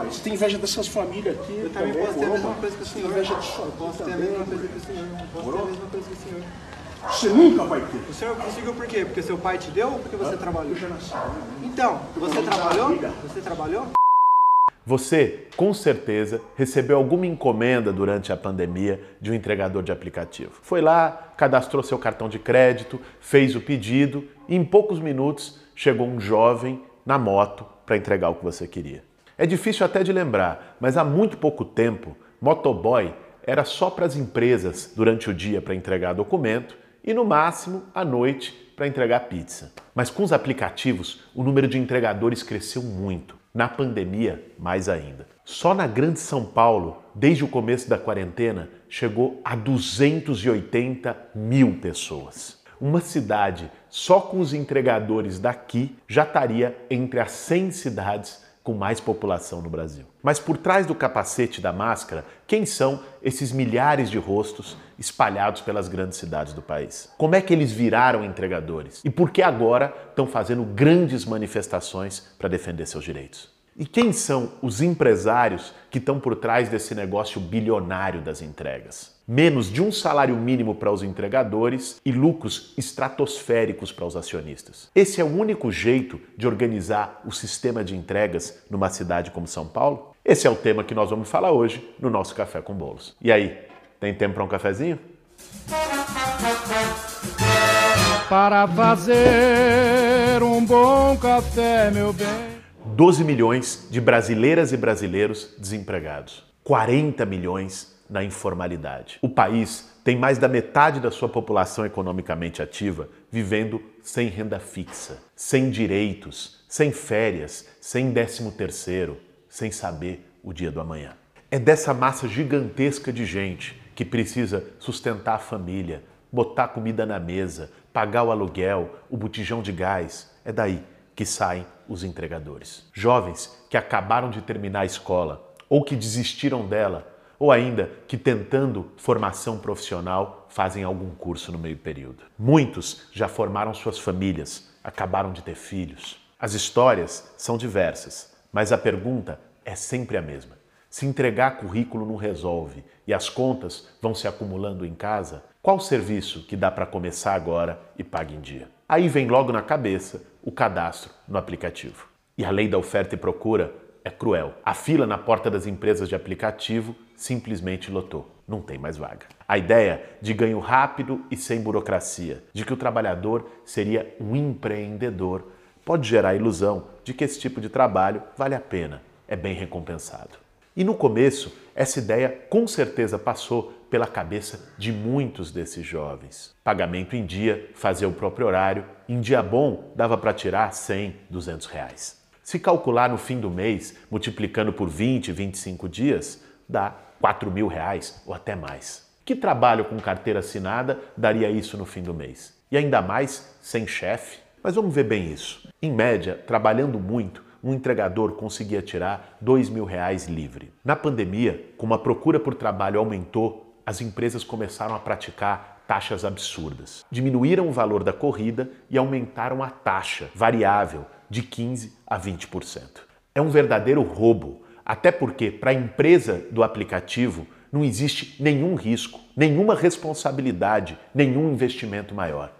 pai. Você tem inveja dessas famílias aqui. Eu também posso ter a mesma coisa que o Você tem senhor. inveja disso aqui posso ter a mesma coisa que o senhor. Posso ter a mesma coisa que o senhor. Você nunca vai ter. O senhor conseguiu por quê? Porque seu pai te deu ou porque você trabalhou? Eu já nasci. né? Então, você trabalhou? Você trabalhou? Você, com certeza, recebeu alguma encomenda durante a pandemia de um entregador de aplicativo. Foi lá, cadastrou seu cartão de crédito, fez o pedido e em poucos minutos chegou um jovem na moto para entregar o que você queria. É difícil até de lembrar, mas há muito pouco tempo, motoboy era só para as empresas durante o dia para entregar documento e no máximo à noite para entregar pizza. Mas com os aplicativos, o número de entregadores cresceu muito. Na pandemia, mais ainda. Só na Grande São Paulo, desde o começo da quarentena, chegou a 280 mil pessoas. Uma cidade só com os entregadores daqui já estaria entre as 100 cidades com mais população no Brasil. Mas por trás do capacete da máscara, quem são esses milhares de rostos espalhados pelas grandes cidades do país? Como é que eles viraram entregadores? E por que agora estão fazendo grandes manifestações para defender seus direitos? E quem são os empresários que estão por trás desse negócio bilionário das entregas? Menos de um salário mínimo para os entregadores e lucros estratosféricos para os acionistas. Esse é o único jeito de organizar o sistema de entregas numa cidade como São Paulo? Esse é o tema que nós vamos falar hoje no nosso Café com Bolos. E aí, tem tempo para um cafezinho? Para fazer um bom café, meu bem. 12 milhões de brasileiras e brasileiros desempregados, 40 milhões na informalidade. O país tem mais da metade da sua população economicamente ativa vivendo sem renda fixa, sem direitos, sem férias, sem décimo terceiro, sem saber o dia do amanhã. É dessa massa gigantesca de gente que precisa sustentar a família, botar comida na mesa, pagar o aluguel, o botijão de gás. É daí que saem os entregadores. Jovens que acabaram de terminar a escola ou que desistiram dela, ou ainda que tentando formação profissional fazem algum curso no meio período. Muitos já formaram suas famílias, acabaram de ter filhos. As histórias são diversas, mas a pergunta é sempre a mesma. Se entregar currículo não resolve e as contas vão se acumulando em casa, qual serviço que dá para começar agora e paga em dia? Aí vem logo na cabeça o cadastro no aplicativo. E a lei da oferta e procura é cruel. A fila na porta das empresas de aplicativo simplesmente lotou. Não tem mais vaga. A ideia de ganho rápido e sem burocracia, de que o trabalhador seria um empreendedor, pode gerar a ilusão de que esse tipo de trabalho vale a pena, é bem recompensado. E no começo, essa ideia com certeza passou pela cabeça de muitos desses jovens. Pagamento em dia, fazer o próprio horário, em dia bom dava para tirar 100, 200 reais. Se calcular no fim do mês, multiplicando por 20, 25 dias, dá 4 mil reais ou até mais. Que trabalho com carteira assinada daria isso no fim do mês? E ainda mais sem chefe? Mas vamos ver bem isso. Em média, trabalhando muito, um entregador conseguia tirar dois mil reais livre. Na pandemia, como a procura por trabalho aumentou, as empresas começaram a praticar taxas absurdas. Diminuíram o valor da corrida e aumentaram a taxa variável de 15 a 20%. É um verdadeiro roubo, até porque para a empresa do aplicativo não existe nenhum risco, nenhuma responsabilidade, nenhum investimento maior.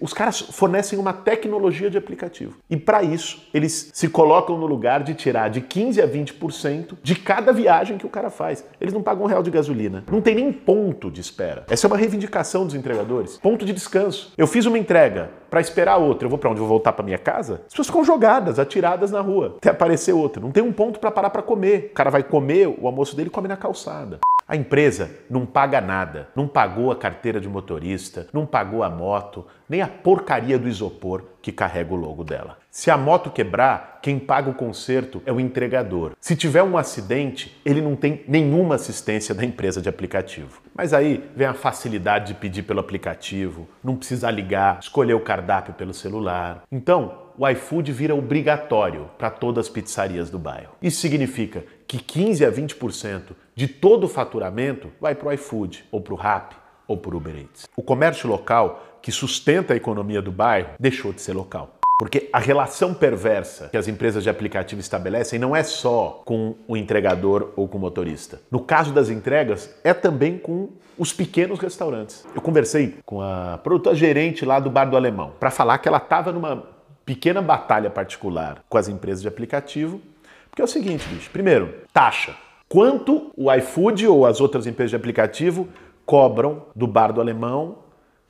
Os caras fornecem uma tecnologia de aplicativo. E para isso, eles se colocam no lugar de tirar de 15 a 20% de cada viagem que o cara faz. Eles não pagam um real de gasolina. Não tem nem ponto de espera. Essa é uma reivindicação dos entregadores. Ponto de descanso. Eu fiz uma entrega para esperar outra. Eu vou para onde? Eu vou voltar para minha casa? As pessoas ficam jogadas, atiradas na rua. Até aparecer outra. Não tem um ponto para parar para comer. O cara vai comer, o almoço dele come na calçada. A empresa não paga nada, não pagou a carteira de motorista, não pagou a moto, nem a porcaria do isopor que carrega o logo dela. Se a moto quebrar, quem paga o conserto é o entregador. Se tiver um acidente, ele não tem nenhuma assistência da empresa de aplicativo. Mas aí vem a facilidade de pedir pelo aplicativo, não precisar ligar, escolher o cardápio pelo celular. Então, o iFood vira obrigatório para todas as pizzarias do bairro. Isso significa que 15 a 20% de todo o faturamento vai para o iFood, ou para o Rappi, ou para o Uber Eats. O comércio local, que sustenta a economia do bairro, deixou de ser local. Porque a relação perversa que as empresas de aplicativo estabelecem não é só com o entregador ou com o motorista. No caso das entregas, é também com os pequenos restaurantes. Eu conversei com a produtora gerente lá do Bar do Alemão para falar que ela estava numa pequena batalha particular com as empresas de aplicativo, porque é o seguinte, bicho. Primeiro, taxa. Quanto o iFood ou as outras empresas de aplicativo cobram do Bar do Alemão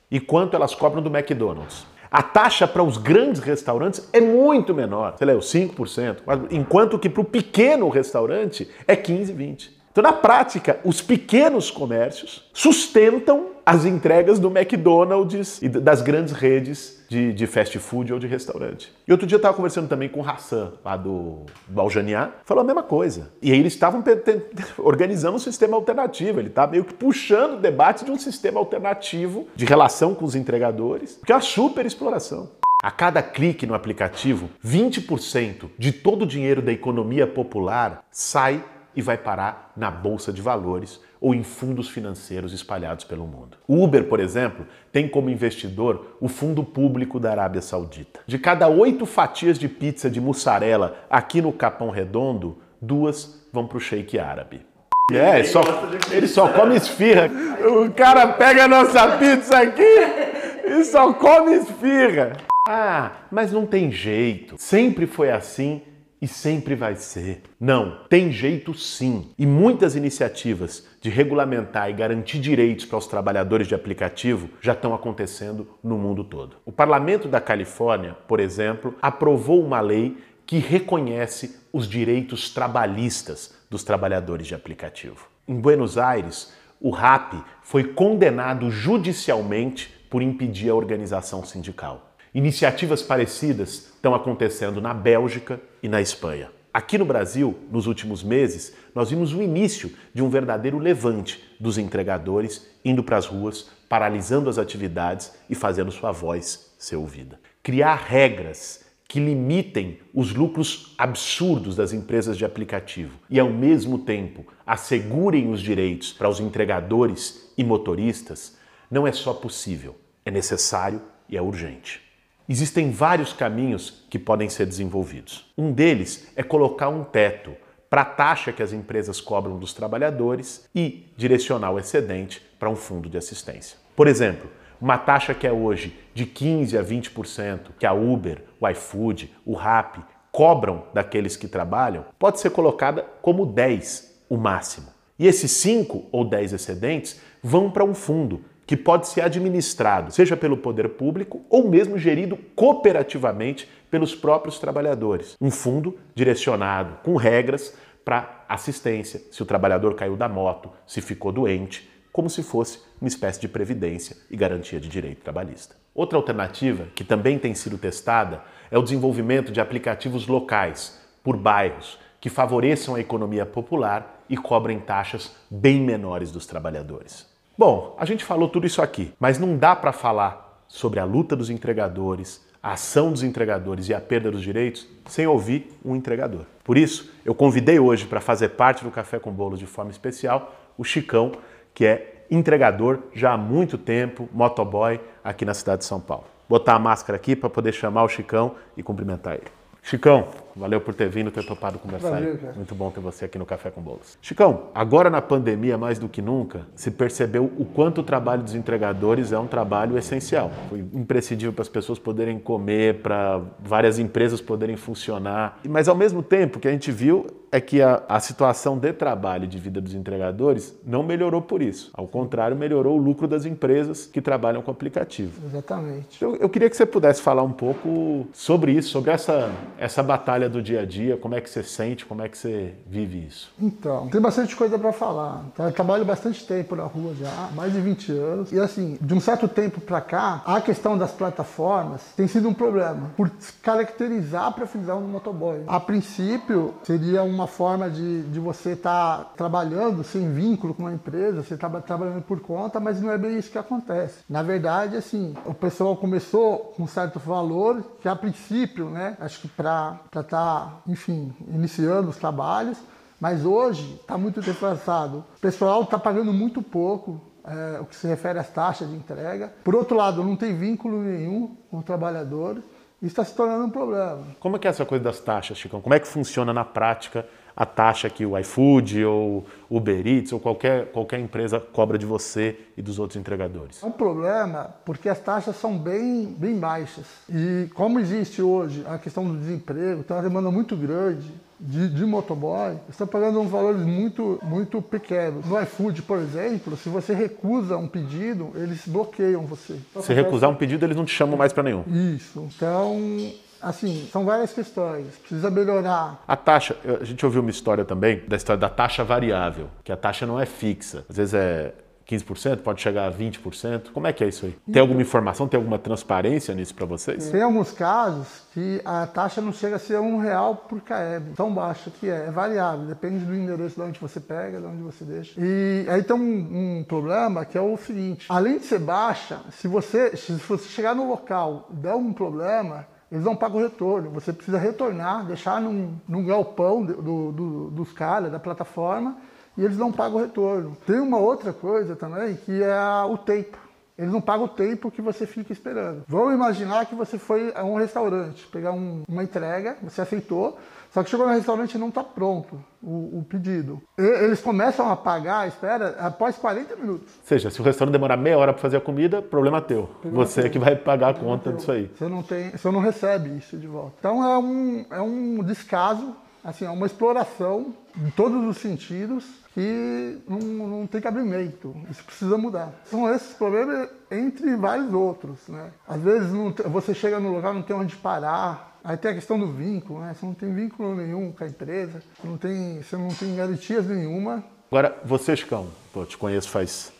e quanto elas cobram do McDonald's? A taxa para os grandes restaurantes é muito menor, sei lá, os 5%, enquanto que para o pequeno restaurante é 15, 20. Então, na prática, os pequenos comércios sustentam as entregas do McDonald's e das grandes redes de, de fast food ou de restaurante. E outro dia eu estava conversando também com o Hassan, lá do, do Aljaniá, falou a mesma coisa. E aí eles estavam organizando um sistema alternativo, ele está meio que puxando o debate de um sistema alternativo de relação com os entregadores, que é uma super exploração. A cada clique no aplicativo, 20% de todo o dinheiro da economia popular sai e vai parar na bolsa de valores ou em fundos financeiros espalhados pelo mundo. O Uber, por exemplo, tem como investidor o Fundo Público da Arábia Saudita. De cada oito fatias de pizza de mussarela aqui no Capão Redondo, duas vão para o Sheik árabe. É, só, ele só come esfirra. O cara pega a nossa pizza aqui e só come esfirra. Ah, mas não tem jeito. Sempre foi assim e sempre vai ser. Não, tem jeito sim. E muitas iniciativas de regulamentar e garantir direitos para os trabalhadores de aplicativo já estão acontecendo no mundo todo. O Parlamento da Califórnia, por exemplo, aprovou uma lei que reconhece os direitos trabalhistas dos trabalhadores de aplicativo. Em Buenos Aires, o RAP foi condenado judicialmente por impedir a organização sindical. Iniciativas parecidas estão acontecendo na Bélgica e na Espanha. Aqui no Brasil, nos últimos meses, nós vimos o início de um verdadeiro levante dos entregadores indo para as ruas, paralisando as atividades e fazendo sua voz ser ouvida. Criar regras que limitem os lucros absurdos das empresas de aplicativo e, ao mesmo tempo, assegurem os direitos para os entregadores e motoristas não é só possível, é necessário e é urgente. Existem vários caminhos que podem ser desenvolvidos. Um deles é colocar um teto para a taxa que as empresas cobram dos trabalhadores e direcionar o excedente para um fundo de assistência. Por exemplo, uma taxa que é hoje de 15 a 20% que a Uber, o iFood, o Rappi cobram daqueles que trabalham, pode ser colocada como 10 o máximo. E esses 5 ou 10 excedentes vão para um fundo que pode ser administrado, seja pelo poder público ou mesmo gerido cooperativamente pelos próprios trabalhadores. Um fundo direcionado com regras para assistência, se o trabalhador caiu da moto, se ficou doente, como se fosse uma espécie de previdência e garantia de direito trabalhista. Outra alternativa, que também tem sido testada, é o desenvolvimento de aplicativos locais, por bairros, que favoreçam a economia popular e cobrem taxas bem menores dos trabalhadores. Bom, a gente falou tudo isso aqui, mas não dá para falar sobre a luta dos entregadores, a ação dos entregadores e a perda dos direitos sem ouvir um entregador. Por isso, eu convidei hoje para fazer parte do Café com Bolo de forma especial o Chicão, que é entregador já há muito tempo, motoboy aqui na cidade de São Paulo. Botar a máscara aqui para poder chamar o Chicão e cumprimentar ele. Chicão, valeu por ter vindo, ter topado conversar. Valeu, cara. Muito bom ter você aqui no Café com Bolos. Chicão, agora na pandemia, mais do que nunca, se percebeu o quanto o trabalho dos entregadores é um trabalho essencial. Foi imprescindível para as pessoas poderem comer, para várias empresas poderem funcionar. Mas ao mesmo tempo, o que a gente viu é que a, a situação de trabalho e de vida dos entregadores não melhorou por isso. Ao contrário, melhorou o lucro das empresas que trabalham com aplicativo. Exatamente. Eu, eu queria que você pudesse falar um pouco sobre isso, sobre essa, essa batalha do dia a dia, como é que você sente, como é que você vive isso. Então, tem bastante coisa para falar. Eu trabalho bastante tempo na rua já, mais de 20 anos. E assim, de um certo tempo para cá, a questão das plataformas tem sido um problema, por caracterizar a profissão do motoboy. A princípio, seria um uma forma de, de você estar tá trabalhando sem vínculo com uma empresa, você está trabalhando por conta, mas não é bem isso que acontece. Na verdade, assim, o pessoal começou com um certo valor, que a princípio, né, acho que para estar, tá, enfim, iniciando os trabalhos, mas hoje está muito defasado. O pessoal está pagando muito pouco, é, o que se refere às taxas de entrega. Por outro lado, não tem vínculo nenhum com o trabalhador. Isso está se tornando um problema. Como é que é essa coisa das taxas, Chicão? Como é que funciona na prática a taxa que o iFood ou o Uber Eats ou qualquer, qualquer empresa cobra de você e dos outros entregadores? É um problema porque as taxas são bem, bem baixas. E como existe hoje a questão do desemprego, tem uma demanda muito grande de, de motoboy, estão pagando uns valores muito, muito pequenos. No iFood, por exemplo, se você recusa um pedido, eles bloqueiam você. Se recusar um pedido, eles não te chamam mais para nenhum. Isso. Então, assim, são várias questões. Precisa melhorar. A taxa, a gente ouviu uma história também da história da taxa variável, que a taxa não é fixa. Às vezes é 15%, pode chegar a 20%. Como é que é isso aí? Tem alguma informação, tem alguma transparência nisso para vocês? Tem alguns casos que a taxa não chega a ser um real por km, tão baixa que é, é variável, depende do endereço de onde você pega, de onde você deixa. E aí tem um, um problema que é o seguinte, além de ser baixa, se você, se você chegar no local e der um problema, eles não pagam retorno. Você precisa retornar, deixar num, num galpão do, do, dos caras, da plataforma, e eles não pagam retorno. Tem uma outra coisa também que é o tempo. Eles não pagam o tempo que você fica esperando. Vamos imaginar que você foi a um restaurante, pegar um, uma entrega, você aceitou, só que chegou no restaurante e não está pronto o, o, pedido. E, eles começam a pagar a espera após 40 minutos. Ou seja, se o restaurante demorar meia hora para fazer a comida, problema teu. Problema você teu. que vai pagar a conta teu. disso aí. Você não, tem, você não recebe isso de volta. Então é um, é um descaso, assim, é uma exploração em todos os sentidos que não, não tem cabimento. Isso precisa mudar. São esses problemas entre vários outros. Né? Às vezes não, você chega no lugar não tem onde parar. Aí tem a questão do vínculo, né? Você não tem vínculo nenhum com a empresa, você não tem, você não tem garantias nenhuma. Agora, você, Chicão, pô, te conheço faz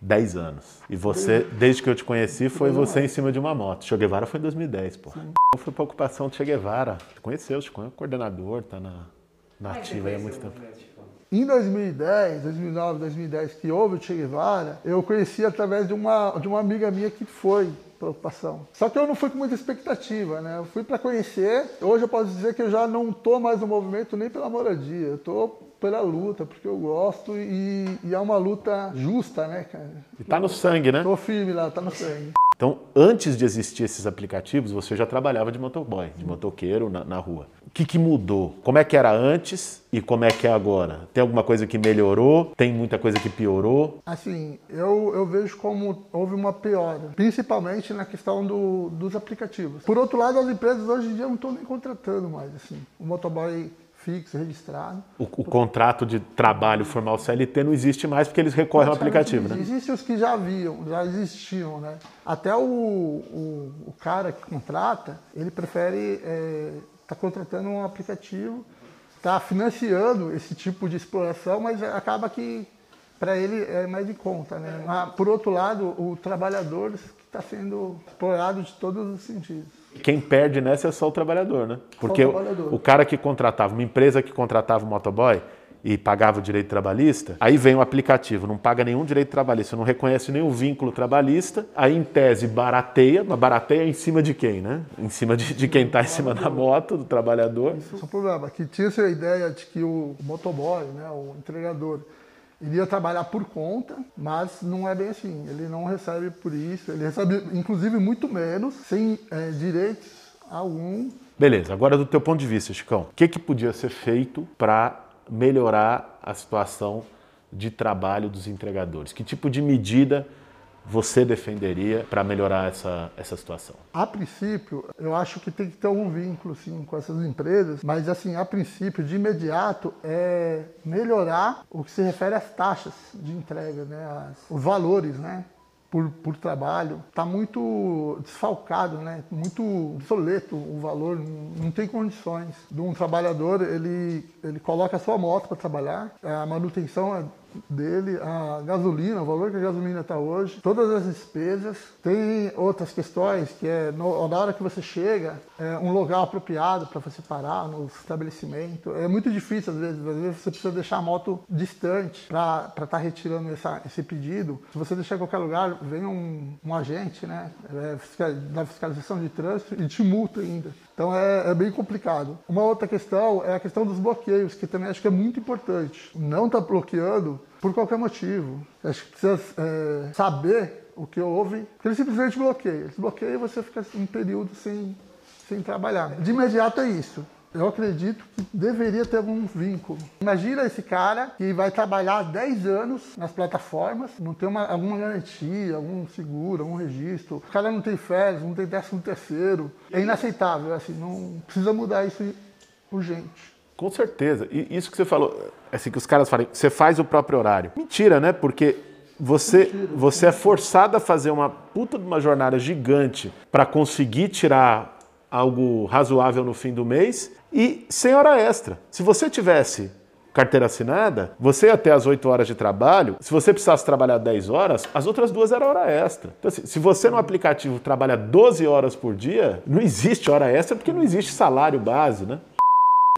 10 anos. E você, desde que eu te conheci, foi você em cima de uma moto. Che Guevara foi em 2010, pô. Eu fui pra ocupação de Che Guevara. Conheceu, Chico, é coordenador, tá na, na ativa aí há muito tempo. Em 2010, 2009, 2010, que houve o Che Guevara, eu conheci através de uma, de uma amiga minha que foi para ocupação. Só que eu não fui com muita expectativa, né? Eu fui para conhecer. Hoje eu posso dizer que eu já não estou mais no movimento nem pela moradia. Eu estou pela luta, porque eu gosto e, e, é uma luta justa, né, cara? E tá no sangue, né? Tô firme lá, tá no sangue. Então, antes de existir esses aplicativos, você já trabalhava de motoboy, de motoqueiro na, na rua. O que, que mudou? Como é que era antes e como é que é agora? Tem alguma coisa que melhorou? Tem muita coisa que piorou? Assim, eu, eu vejo como houve uma piora, principalmente na questão do, dos aplicativos. Por outro lado, as empresas hoje em dia não estão nem contratando mais. Assim. O motoboy fixo, registrado. O, o, contrato de trabalho formal CLT não existe mais porque eles recorrem ao aplicativo, né? Existem os que já haviam, já existiam, né? Até o, o, o cara que contrata, ele prefere estar é, tá contratando um aplicativo, está financiando esse tipo de exploração, mas acaba que para ele é mais de conta, né? Mas, por outro lado, o trabalhador está sendo explorado de todos os sentidos. Quem perde nessa é só o trabalhador, né? Porque o, trabalhador. o, cara que contratava, uma empresa que contratava o motoboy e pagava o direito trabalhista, aí vem o aplicativo, não paga nenhum direito trabalhista, não reconhece nenhum vínculo trabalhista, aí em tese barateia, mas barateia em cima de quem, né? Em cima de, de quem está em cima da moto, do trabalhador. Isso é o problema, que tinha essa ideia de que o motoboy, né, o entregador, iria trabalhar por conta, mas não é bem assim. Ele não recebe por isso, ele recebe inclusive muito menos, sem é, direitos algum. Beleza, agora do teu ponto de vista, Chicão, o que, que podia ser feito para melhorar a situação de trabalho dos entregadores? Que tipo de medida você defenderia para melhorar essa, essa situação? A princípio, eu acho que tem que ter um vínculo sim, com essas empresas, mas assim, a princípio, de imediato, é melhorar o que se refere às taxas de entrega, né? As, os valores, né? Por, por, trabalho, está muito desfalcado, né? muito obsoleto o valor, não tem condições. De um trabalhador, ele, ele coloca a sua moto para trabalhar, a manutenção é dele, a gasolina, o valor que a gasolina está hoje, todas as despesas. Tem outras questões que é no, na hora que você chega, é um lugar apropriado para você parar no estabelecimento. É muito difícil às vezes, às vezes você precisa deixar a moto distante para estar tá retirando essa, esse pedido. Se você deixar em qualquer lugar, vem um, um agente, né, é, da fiscalização de trânsito e te multa ainda. Então é, é, bem complicado. Uma outra questão é a questão dos bloqueios, que também acho que é muito importante. Não está bloqueando por qualquer motivo. Acho que precisa é, saber o que houve, porque ele simplesmente bloqueia. Ele bloqueia e você fica um período sem, sem trabalhar. De imediato é isso. Eu acredito que deveria ter algum vínculo. Imagina esse cara que vai trabalhar 10 anos nas plataformas, não tem uma, alguma garantia, algum seguro, algum registro. O cara não tem férias, não tem décimo terceiro. É inaceitável, assim, não precisa mudar isso urgente. Com certeza. E isso que você falou, assim, que os caras falam, você faz o próprio horário. Mentira, né? Porque você, você é forçado a fazer uma puta de uma jornada gigante para conseguir tirar algo razoável no fim do mês e sem hora extra. Se você tivesse carteira assinada, você ter as 8 horas de trabalho. Se você precisasse trabalhar 10 horas, as outras duas eram hora extra. Então, assim, se você no aplicativo trabalha 12 horas por dia, não existe hora extra porque não existe salário base, né?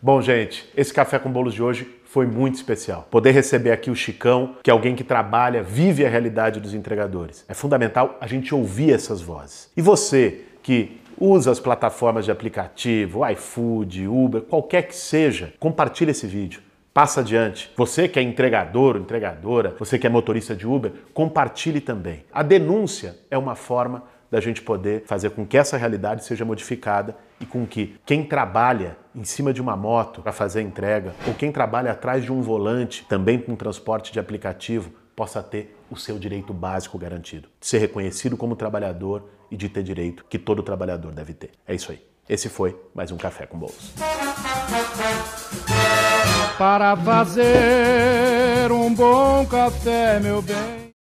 Bom, gente, esse café com bolos de hoje foi muito especial. Poder receber aqui o Chicão, que é alguém que trabalha, vive a realidade dos entregadores. É fundamental a gente ouvir essas vozes. E você que usa as plataformas de aplicativo, iFood, Uber, qualquer que seja, compartilhe esse vídeo. Passa adiante. Você que é entregador ou entregadora, você que é motorista de Uber, compartilhe também. A denúncia é uma forma da gente poder fazer com que essa realidade seja modificada e com que quem trabalha em cima de uma moto para fazer entrega ou quem trabalha atrás de um volante também com transporte de aplicativo possa ter o seu direito básico garantido, de ser reconhecido como trabalhador e de ter direito que todo trabalhador deve ter. É isso aí. Esse foi mais um Café com Bolos. Para fazer um bom café, meu bem.